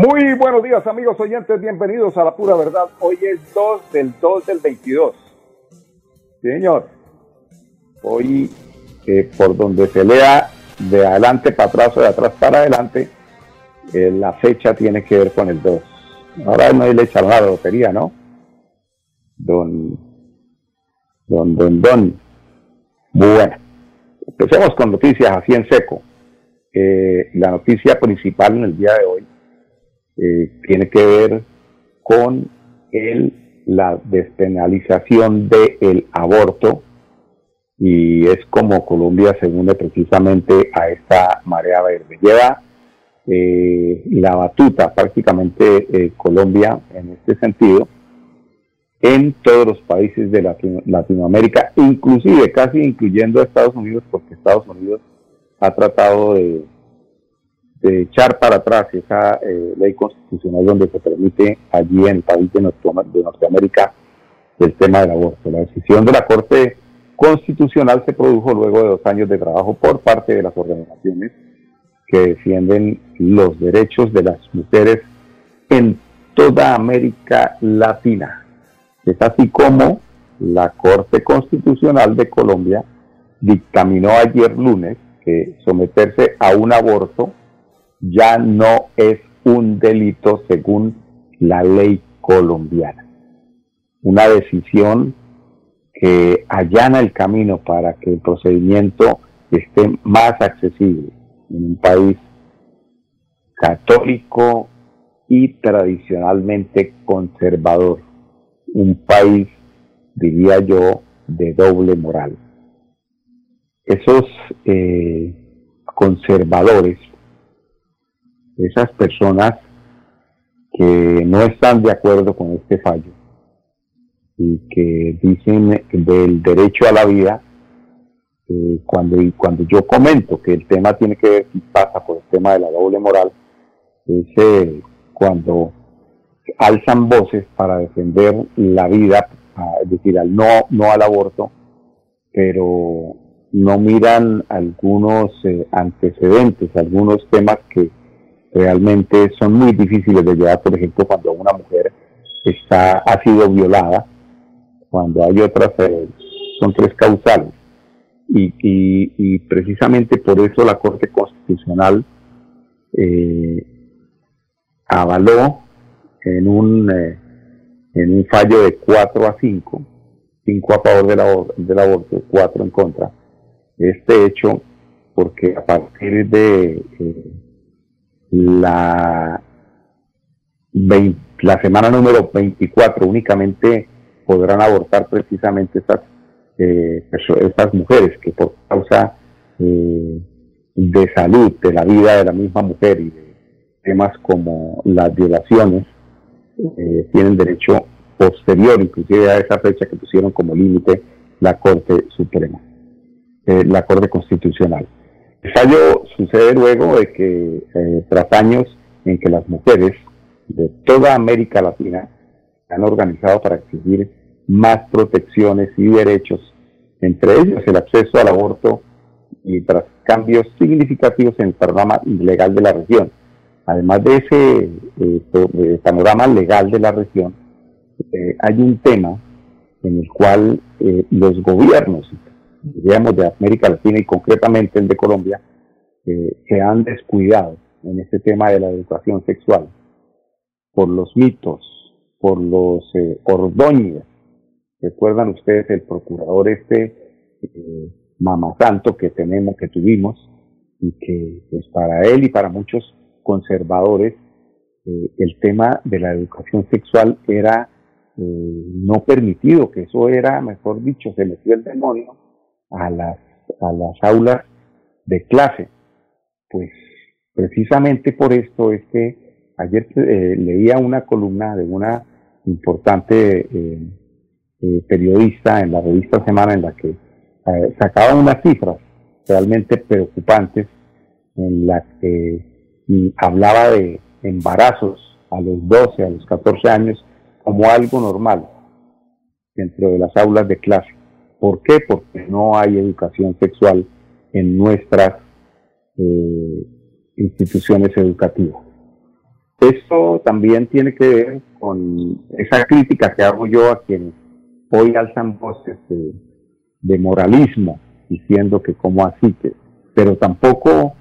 Muy buenos días amigos oyentes, bienvenidos a la pura verdad. Hoy es 2 del 2 del 22. señor, hoy eh, por donde se lea de adelante para atrás o de atrás para adelante, eh, la fecha tiene que ver con el 2. Ahora no le echaron la lotería, ¿no? Don, don, don, don. Bueno, empecemos con noticias así en seco. Eh, la noticia principal en el día de hoy eh, tiene que ver con el, la despenalización del aborto y es como Colombia se une precisamente a esta marea verde. Lleva eh, la batuta prácticamente eh, Colombia en este sentido en todos los países de Latinoamérica, inclusive casi incluyendo a Estados Unidos, porque Estados Unidos ha tratado de de echar para atrás esa eh, ley constitucional donde se permite allí en el país de, Norteamérica el tema del aborto. La decisión de la Corte Constitucional se produjo luego de dos años de trabajo por parte de las organizaciones que defienden los derechos de las mujeres en toda América Latina. Es así como la Corte Constitucional de Colombia dictaminó ayer lunes que someterse a un aborto ya no es un delito según la ley colombiana. Una decisión que allana el camino para que el procedimiento esté más accesible en un país católico y tradicionalmente conservador, un país, diría yo, de doble moral. Esos eh, conservadores esas personas que no están de acuerdo con este fallo y que dicen del derecho a la vida, eh, cuando, cuando yo comento que el tema tiene que ver y pasa por el tema de la doble moral, es eh, cuando alzan voces para defender la vida, es decir, al no, no al aborto, pero no miran algunos eh, antecedentes, algunos temas que realmente son muy difíciles de llevar, por ejemplo, cuando una mujer está, ha sido violada, cuando hay otras, eh, son tres causales. Y, precisamente por eso la Corte Constitucional eh, avaló en un, eh, en un fallo de 4 a 5, 5 a favor del, del aborto, 4 en contra, este hecho, porque a partir de la, la semana número 24 únicamente podrán abortar precisamente estas, eh, estas mujeres que por causa eh, de salud, de la vida de la misma mujer y de temas como las violaciones, eh, tienen derecho posterior, inclusive a esa fecha que pusieron como límite la Corte Suprema, la Corte Constitucional. El sucede luego de que eh, tras años en que las mujeres de toda América Latina se han organizado para exigir más protecciones y derechos, entre ellos el acceso al aborto y tras cambios significativos en el panorama legal de la región. Además de ese eh, panorama legal de la región, eh, hay un tema en el cual los gobiernos digamos, de América Latina y concretamente el de Colombia, eh, se han descuidado en este tema de la educación sexual por los mitos, por los eh. Recuerdan ustedes el procurador este eh, Santo que tenemos, que tuvimos, y que pues para él y para muchos conservadores eh, el tema de la educación sexual era no permitido, que eso era, mejor dicho, se metió el demonio a las, a las aulas de clase. Pues precisamente por esto es que ayer eh, leía una columna de una importante eh, eh, periodista en la revista Semana en la que sacaba unas cifras realmente preocupantes en la que mm, hablaba de embarazos a los 12, a los 14 años como algo normal dentro de las aulas de clase. ¿Por qué? Porque no hay educación sexual en nuestras instituciones educativas. Esto también tiene que ver con esa crítica que hago yo a quienes hoy alzan voces de, moralismo, diciendo que como así pero tampoco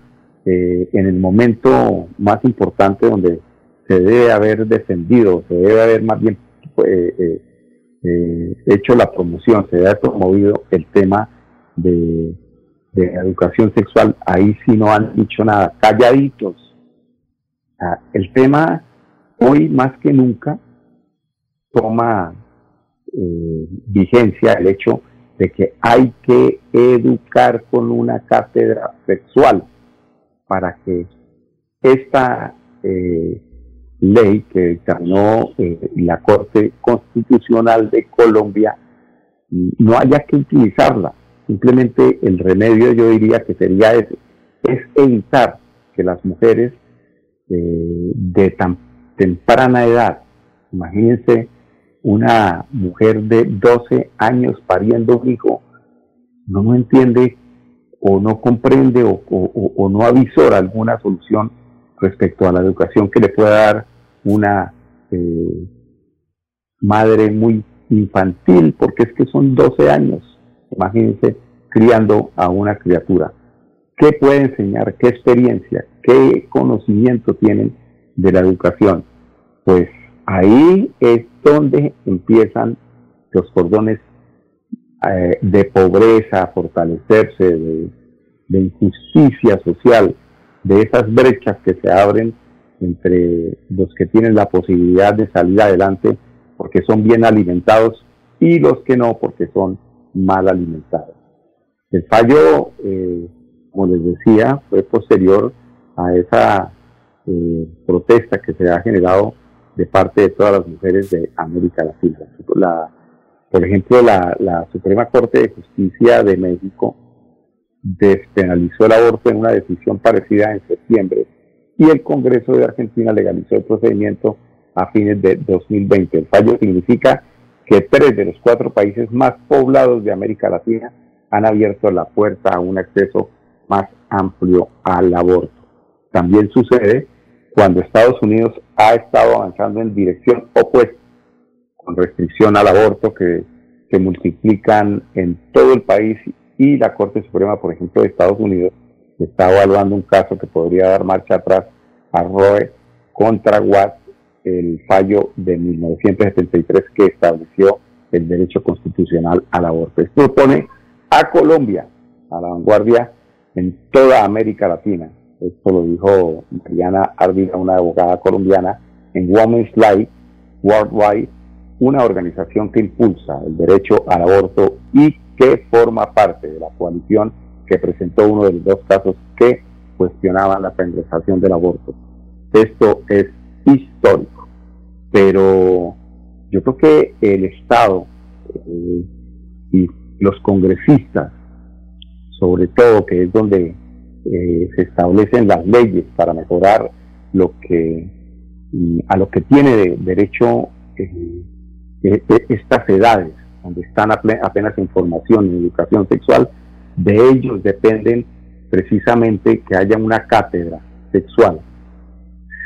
eh, en el momento más importante donde se debe haber defendido, se debe haber más bien eh, eh, hecho la promoción, se haber promovido el tema de, de educación sexual, ahí sí no han dicho nada, calladitos. el tema hoy más que nunca toma eh, vigencia el hecho de que hay que educar con una cátedra sexual para que esta eh, ley que dictaminó eh, la Corte Constitucional de Colombia no haya que utilizarla. Simplemente el remedio yo diría que sería ese, es evitar que las mujeres de tan temprana edad, imagínense una mujer de 12 años pariendo un hijo, no entiende o no comprende o, no avisora alguna solución respecto a la educación que le pueda dar una eh, madre muy infantil, porque es que son 12 años, imagínense, criando a una criatura. ¿Qué puede enseñar? ¿Qué experiencia? ¿Qué conocimiento tienen de la educación? Pues ahí es donde empiezan los cordones eh, de pobreza a fortalecerse, de, injusticia social, de esas brechas que se abren entre los que tienen la posibilidad de salir adelante porque son bien alimentados y los que no porque son mal alimentados. El fallo, eh, como les decía, fue posterior a esa eh, protesta que se ha generado de parte de todas las mujeres de América Latina. La, por ejemplo, la, Suprema Corte de Justicia de México despenalizó el aborto en una decisión parecida en septiembre y el Congreso de Argentina legalizó el procedimiento a fines de 2020. El fallo significa que tres de los cuatro países más poblados de América Latina han abierto la puerta a un acceso más amplio al aborto. También sucede cuando Estados Unidos ha estado avanzando en dirección opuesta, con restricción al aborto que se multiplican en todo el país y la Corte Suprema, por ejemplo, de Estados Unidos, está evaluando un caso que podría dar marcha atrás a Roe contra Watt, el fallo de 1973 que estableció el derecho constitucional al aborto. Esto pone a Colombia a la vanguardia en toda América Latina. Esto lo dijo Mariana Ardila, una abogada colombiana, en Women's Life Worldwide, una organización que impulsa el derecho al aborto y que forma parte de la coalición que presentó uno de los dos casos que cuestionaban la penalización del aborto. Esto es histórico, pero yo creo que el Estado eh, y los congresistas, sobre todo, que es donde eh, se establecen las leyes para mejorar lo que a lo que tiene derecho eh, estas edades, donde están apenas en formación en educación sexual, de ellos dependen precisamente que haya una cátedra sexual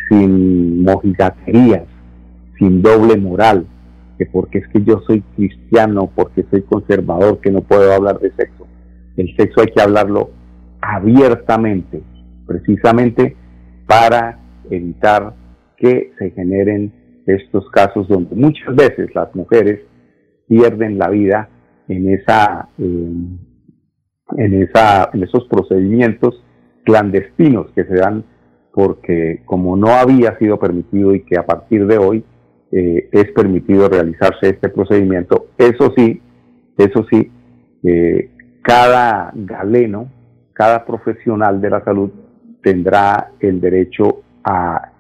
sin mojigaterías, sin doble moral, que porque es que yo soy cristiano, porque soy conservador, que no puedo hablar de sexo. El sexo hay que hablarlo abiertamente, precisamente para evitar que se generen estos casos donde muchas veces las mujeres pierden la vida en esa en esa en esos procedimientos clandestinos que se dan porque como no había sido permitido y que a partir de hoy eh, es permitido realizarse este procedimiento eso sí eso sí eh, cada galeno cada profesional de la salud tendrá el derecho a,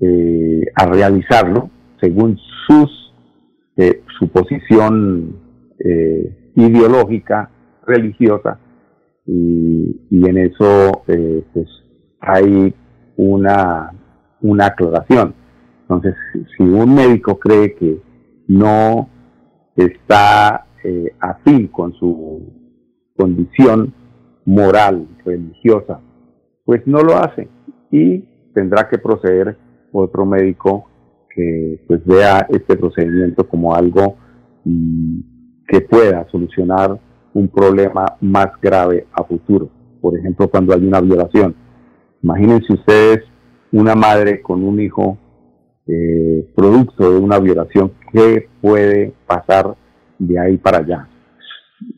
eh, a realizarlo según sus eh, su posición eh, ideológica, religiosa, y, en eso pues hay una, una aclaración. Entonces, si un médico cree que no está afín con su condición moral, religiosa, pues no lo hace y tendrá que proceder otro médico que pues vea este procedimiento como algo mm, que pueda solucionar un problema más grave a futuro. Por ejemplo, cuando hay una violación. Imagínense ustedes una madre con un hijo eh, producto de una violación, ¿qué puede pasar de ahí para allá?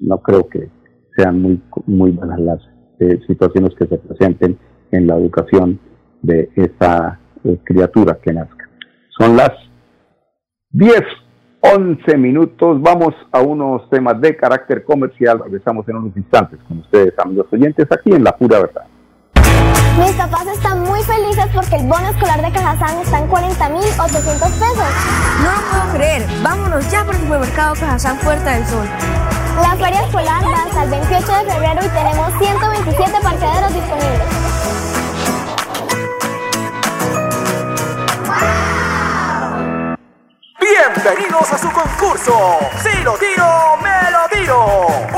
No creo que sean muy, muy buenas las eh, situaciones que se presenten en la educación de esa eh, criatura que nazca. Son las 10, 11 minutos. Vamos a unos temas de carácter comercial. Regresamos en unos instantes con ustedes, amigos oyentes, aquí en La Pura Verdad. Mis papás están muy felices porque el bono escolar de Cajazán está en 40.800 pesos. No lo puedo creer. Vámonos ya por el supermercado Cajazán Puerta del Sol. La feria escolar va hasta el 28 de febrero y tenemos 127 parqueaderos disponibles. Bienvenidos a su concurso. Si lo tiro, me lo tiro.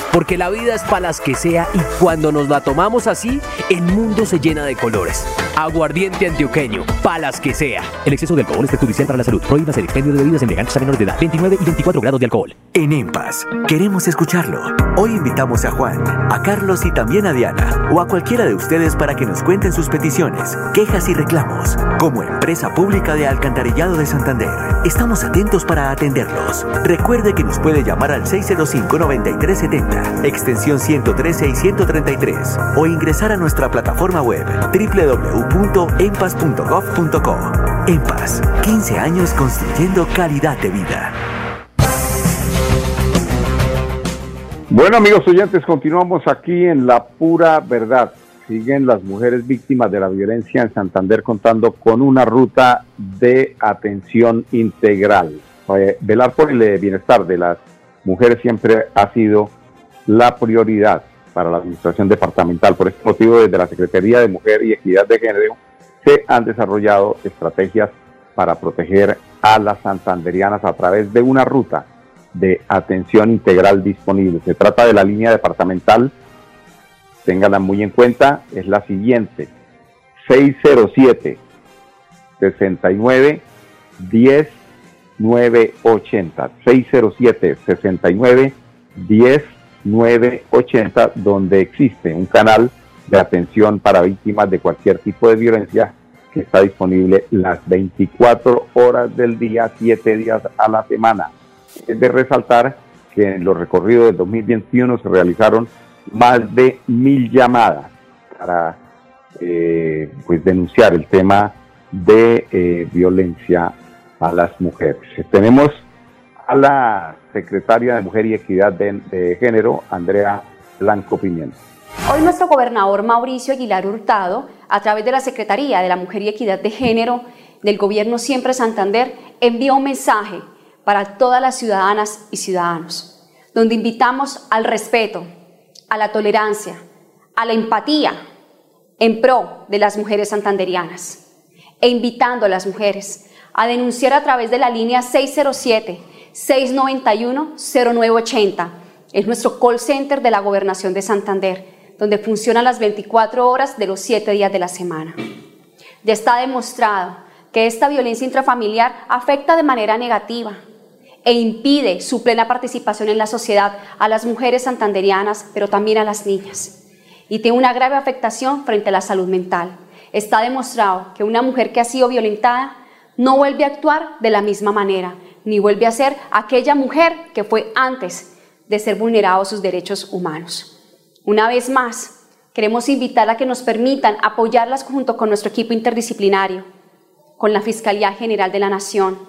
porque la vida es para las que sea y cuando nos la tomamos así, el mundo se llena de colores. Aguardiente antioqueño, palas que sea. El exceso de alcohol es perjudicial para la salud. Prohíbas el expendio de bebidas elegantes a menores de edad. 29 y 24 grados de alcohol. En EMPAS, queremos escucharlo. Hoy invitamos a Juan, a Carlos y también a Diana, o a cualquiera de ustedes para que nos cuenten sus peticiones, quejas y reclamos. Como empresa pública de Alcantarillado de Santander, estamos atentos para atenderlos. Recuerde que nos puede llamar al 605-9370 extensión 113 y 133, o ingresar a nuestra plataforma web www.empas.gov.co. Empas, 15 años construyendo calidad de vida. Bueno amigos oyentes, continuamos aquí en La Pura Verdad. Siguen las mujeres víctimas de la violencia en Santander contando con una ruta de atención integral. Eh, velar por el bienestar de las mujeres siempre ha sido la prioridad para la administración departamental. Por este motivo, desde la Secretaría de Mujer y Equidad de Género se han desarrollado estrategias para proteger a las santanderianas a través de una ruta de atención integral disponible. Se trata de la línea departamental, ténganla muy en cuenta, es la siguiente, 607 69 10 980 607 69 10 980, donde existe un canal de atención para víctimas de cualquier tipo de violencia que está disponible las 24 horas del día, 7 días a la semana. Es de resaltar que en los recorridos del 2021 se realizaron más de mil llamadas para eh, pues denunciar el tema de eh, violencia a las mujeres. Tenemos a la secretaria de Mujer y Equidad de, Género, Andrea Blanco Pimienta. Hoy nuestro gobernador Mauricio Aguilar Hurtado, a través de la Secretaría de la Mujer y Equidad de Género del Gobierno Siempre Santander, envió un mensaje para todas las ciudadanas y ciudadanos, donde invitamos al respeto, a la tolerancia, a la empatía en pro de las mujeres santanderianas e invitando a las mujeres a denunciar a través de la línea 607 691-0980. Es nuestro call center de la Gobernación de Santander, donde funciona las 24 horas de los 7 días de la semana. Ya está demostrado que esta violencia intrafamiliar afecta de manera negativa e impide su plena participación en la sociedad a las mujeres santanderianas, pero también a las niñas. Y tiene una grave afectación frente a la salud mental. Está demostrado que una mujer que ha sido violentada no vuelve a actuar de la misma manera, ni vuelve a ser aquella mujer que fue antes de ser vulnerados sus derechos humanos. Una vez más, queremos invitar a que nos permitan apoyarlas junto con nuestro equipo interdisciplinario, con la Fiscalía General de la Nación.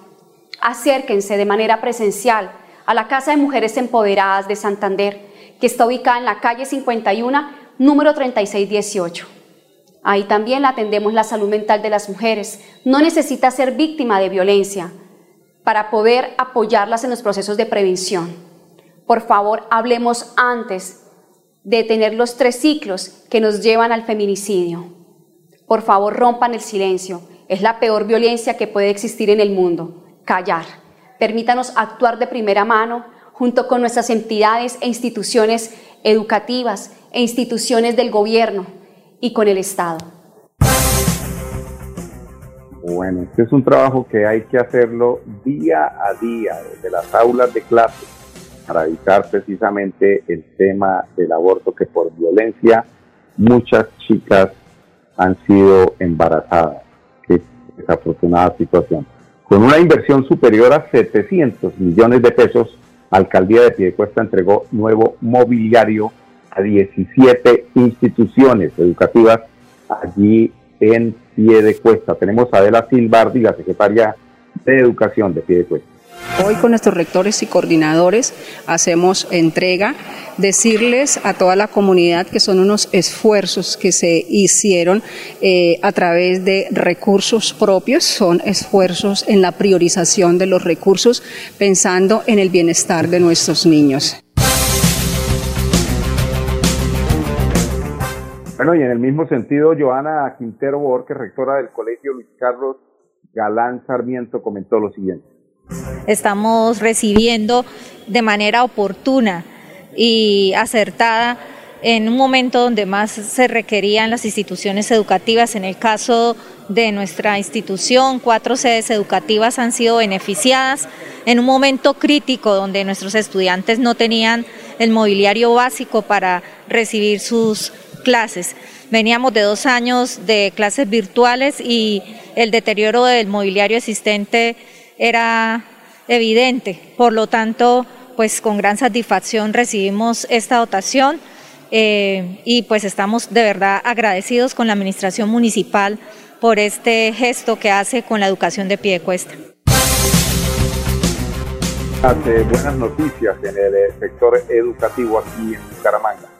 Acérquense de manera presencial a la Casa de Mujeres Empoderadas de Santander, que está ubicada en la calle 51, número 3618. Ahí también atendemos la salud mental de las mujeres. No necesita ser víctima de violencia para poder apoyarlas en los procesos de prevención. Por favor, hablemos antes de tener los tres ciclos que nos llevan al feminicidio. Por favor, rompan el silencio. Es la peor violencia que puede existir en el mundo. Callar. Permítanos actuar de primera mano junto con nuestras entidades e instituciones educativas e instituciones del gobierno y con el Estado. Bueno, este es un trabajo que hay que hacerlo día a día, desde las aulas de clase, para evitar precisamente el tema del aborto, que por violencia muchas chicas han sido embarazadas. Qué desafortunada situación. Con una inversión superior a 700 millones de pesos, Alcaldía de Piedecuesta entregó nuevo mobiliario a 17 instituciones educativas allí en Piedecuesta. Tenemos a Adela Silvardi, la secretaria de Educación de Piedecuesta. Hoy con nuestros rectores y coordinadores hacemos entrega, decirles a toda la comunidad que son unos esfuerzos que se hicieron eh, a través de recursos propios, son esfuerzos en la priorización de los recursos pensando en el bienestar de nuestros niños. Bueno, y en el mismo sentido, Joana Quintero Borges, rectora del Colegio Luis Carlos Galán Sarmiento, comentó lo siguiente. Estamos recibiendo de manera oportuna y acertada en un momento donde más se requerían las instituciones educativas. En el caso de nuestra institución, cuatro sedes educativas han sido beneficiadas en un momento crítico donde nuestros estudiantes no tenían el mobiliario básico para recibir sus clases. Veníamos de dos años de clases virtuales y el deterioro del mobiliario existente era evidente. Por lo tanto, pues con gran satisfacción recibimos esta dotación eh, y pues estamos de verdad agradecidos con la administración municipal por este gesto que hace con la educación de pie de cuesta. Hace buenas noticias en el sector educativo aquí en Bucaramanga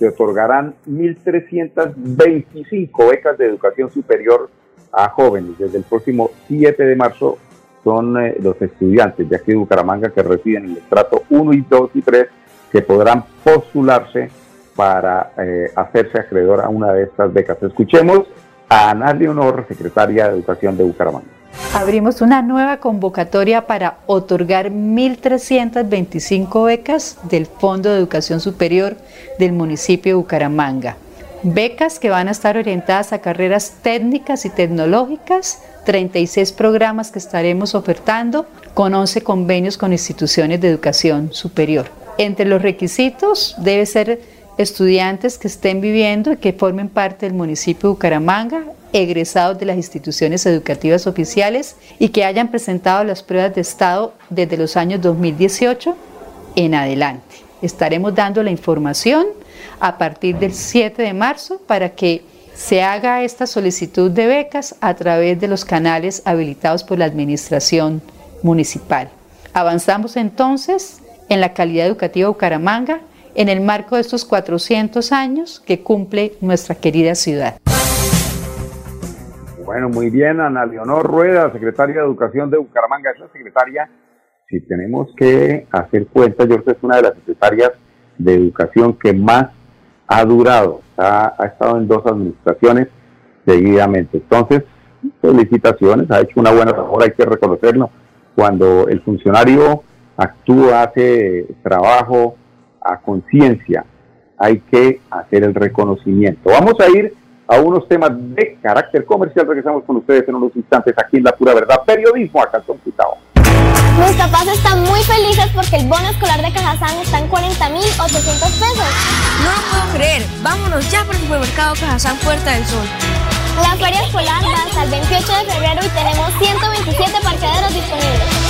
se otorgarán 1.325 becas de educación superior a jóvenes. Desde el próximo 7 de marzo son eh, los estudiantes de aquí de Bucaramanga que residen en el estrato 1 y 2 y 3 que podrán postularse para eh, hacerse acreedor a una de estas becas. Escuchemos a Ana Leonor, secretaria de Educación de Bucaramanga. Abrimos una nueva convocatoria para otorgar 1.325 becas del Fondo de Educación Superior del municipio de Bucaramanga. Becas que van a estar orientadas a carreras técnicas y tecnológicas, 36 programas que estaremos ofertando con 11 convenios con instituciones de educación superior. Entre los requisitos debe ser estudiantes que estén viviendo y que formen parte del municipio de Bucaramanga, egresados de las instituciones educativas oficiales y que hayan presentado las pruebas de estado desde los años 2018 en adelante. Estaremos dando la información a partir del 7 de marzo para que se haga esta solicitud de becas a través de los canales habilitados por la Administración Municipal. Avanzamos entonces en la calidad educativa de Bucaramanga en el marco de estos 400 años que cumple nuestra querida ciudad. Bueno, muy bien, Ana Leonor Rueda, secretaria de Educación de Bucaramanga, es la secretaria, si tenemos que hacer cuenta, yo creo es una de las secretarias de Educación que más ha durado, ha, ha estado en dos administraciones seguidamente. Entonces, felicitaciones, ha hecho una buena labor, hay que reconocerlo. Cuando el funcionario actúa, hace trabajo, a conciencia, hay que hacer el reconocimiento. Vamos a ir a unos temas de carácter comercial. Regresamos con ustedes en unos instantes aquí en La Pura Verdad. Periodismo a calzón Mis papás están muy felices porque el bono escolar de Cajazán está en 40.800 pesos. No lo puedo creer. Vámonos ya por el supermercado Cajazán Puerta del Sol. La feria escolar va hasta el 28 de febrero y tenemos 127 parqueaderos disponibles.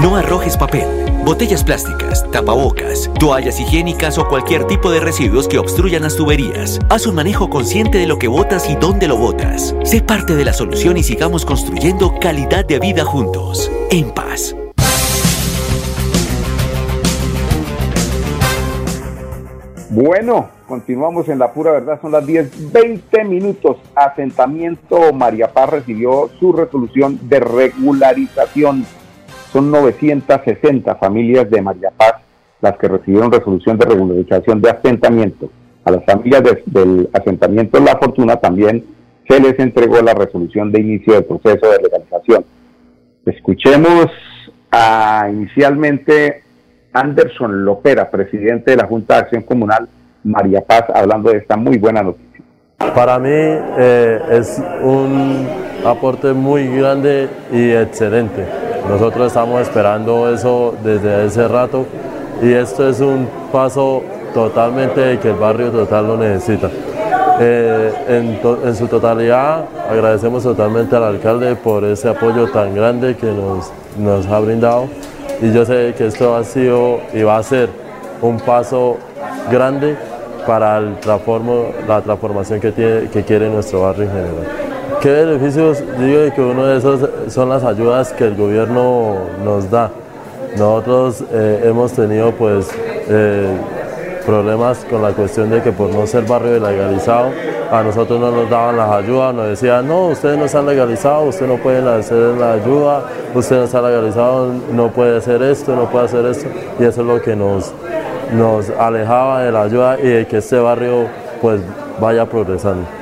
No arrojes papel, botellas plásticas, tapabocas, toallas higiénicas o cualquier tipo de residuos que obstruyan las tuberías. Haz un manejo consciente de lo que botas y dónde lo botas. Sé parte de la solución y sigamos construyendo calidad de vida juntos. En paz. Bueno, continuamos en la pura verdad, son las 10, 20 minutos. Asentamiento María Paz recibió su resolución de regularización. Son 960 familias de María Paz las que recibieron resolución de regularización de asentamiento. A las familias del asentamiento La Fortuna también se les entregó la resolución de inicio del proceso de legalización. Escuchemos a inicialmente Anderson Lopera, presidente de la Junta de Acción Comunal María Paz, hablando de esta muy buena noticia. Para mí eh, es un aporte muy grande y excelente. Nosotros estamos esperando eso desde ese rato y esto es un paso totalmente que el barrio total lo necesita. Eh, en, su totalidad agradecemos totalmente al alcalde por ese apoyo tan grande que nos, ha brindado y yo sé que esto ha sido y va a ser un paso grande para la transformación que quiere nuestro barrio en general. ¿Qué beneficios? Digo que uno de esos son las ayudas que el gobierno nos da. Nosotros eh, hemos tenido pues eh, problemas con la cuestión de que por no ser barrio legalizado, a nosotros no nos daban las ayudas, nos decían, no, ustedes no están legalizados, usted no puede hacer la ayuda, usted no está legalizado, no puede hacer esto, no puede hacer esto, y eso es lo que nos, nos alejaba de la ayuda y de que este barrio pues vaya progresando.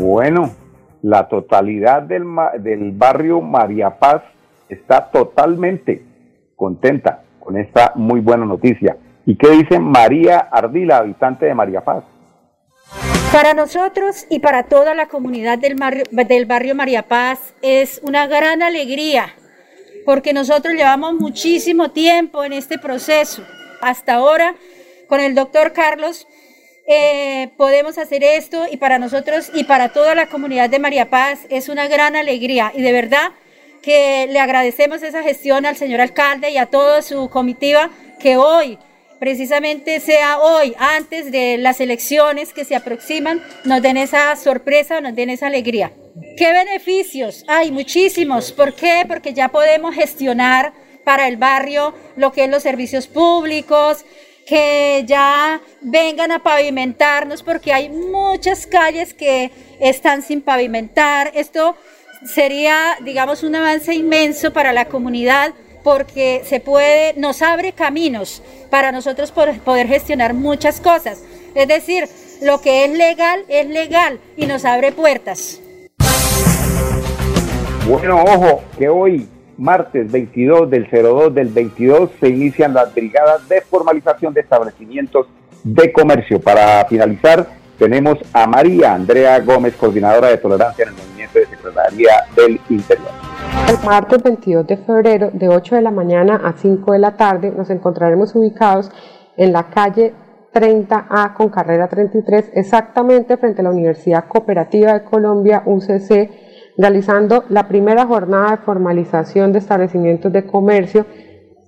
Bueno, la totalidad del, del barrio María Paz está totalmente contenta con esta muy buena noticia. ¿Y qué dice María Ardila, habitante de María Paz? Para nosotros y para toda la comunidad del del barrio María Paz es una gran alegría porque nosotros llevamos muchísimo tiempo en este proceso. Hasta ahora, con el doctor Carlos, eh, podemos hacer esto y para nosotros y para toda la comunidad de María Paz es una gran alegría y de verdad que le agradecemos esa gestión al señor alcalde y a toda su comitiva que hoy precisamente sea hoy, antes de las elecciones que se aproximan, nos den esa sorpresa, nos den esa alegría. ¿Qué beneficios? Hay muchísimos. ¿Por qué? Porque ya podemos gestionar para el barrio lo que es los servicios públicos, que ya vengan a pavimentarnos, porque hay muchas calles que están sin pavimentar. Esto sería, digamos, un avance inmenso para la comunidad porque se puede, nos abre caminos para nosotros poder gestionar muchas cosas. Es decir, lo que es legal es legal y nos abre puertas. Bueno, ojo, que hoy, martes 22 del 02 del 22, se inician las brigadas de formalización de establecimientos de comercio. Para finalizar, tenemos a María Andrea Gómez, coordinadora de tolerancia en el movimiento de Secretaría del Interior. El martes 22 de febrero, de 8 de la mañana a 5 de la tarde, nos encontraremos ubicados en la calle 30A con carrera 33, exactamente frente a la Universidad Cooperativa de Colombia, UCC, realizando la primera jornada de formalización de establecimientos de comercio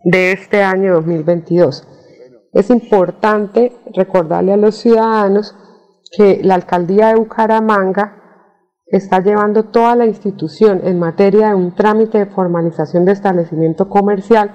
de este año 2022. Es importante recordarle a los ciudadanos que la alcaldía de Bucaramanga está llevando toda la institución en materia de un trámite de formalización de establecimiento comercial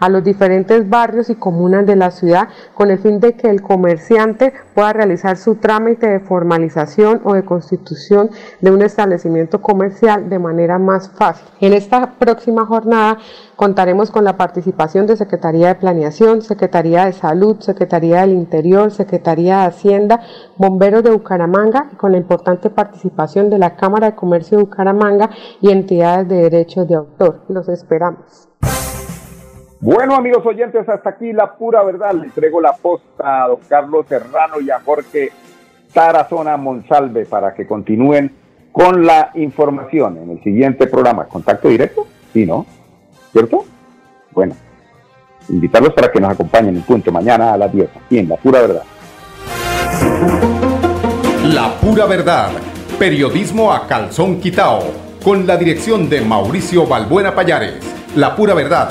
a los diferentes barrios y comunas de la ciudad con el fin de que el comerciante pueda realizar su trámite de formalización o de constitución de un establecimiento comercial de manera más fácil. En esta próxima jornada contaremos con la participación de Secretaría de Planeación, Secretaría de Salud, Secretaría del Interior, Secretaría de Hacienda, Bomberos de Bucaramanga y con la importante participación de la Cámara de Comercio de Bucaramanga y entidades de derechos de autor. Los esperamos. Bueno, amigos oyentes, hasta aquí la pura verdad. Le entrego la posta a don Carlos Serrano y a Jorge Tarazona Monsalve para que continúen con la información en el siguiente programa. ¿Contacto directo? Sí, ¿no? ¿Cierto? Bueno, invitarlos para que nos acompañen en punto mañana a las 10 aquí en La Pura Verdad. La Pura Verdad, periodismo a calzón quitao, con la dirección de Mauricio Balbuena Payares. La Pura Verdad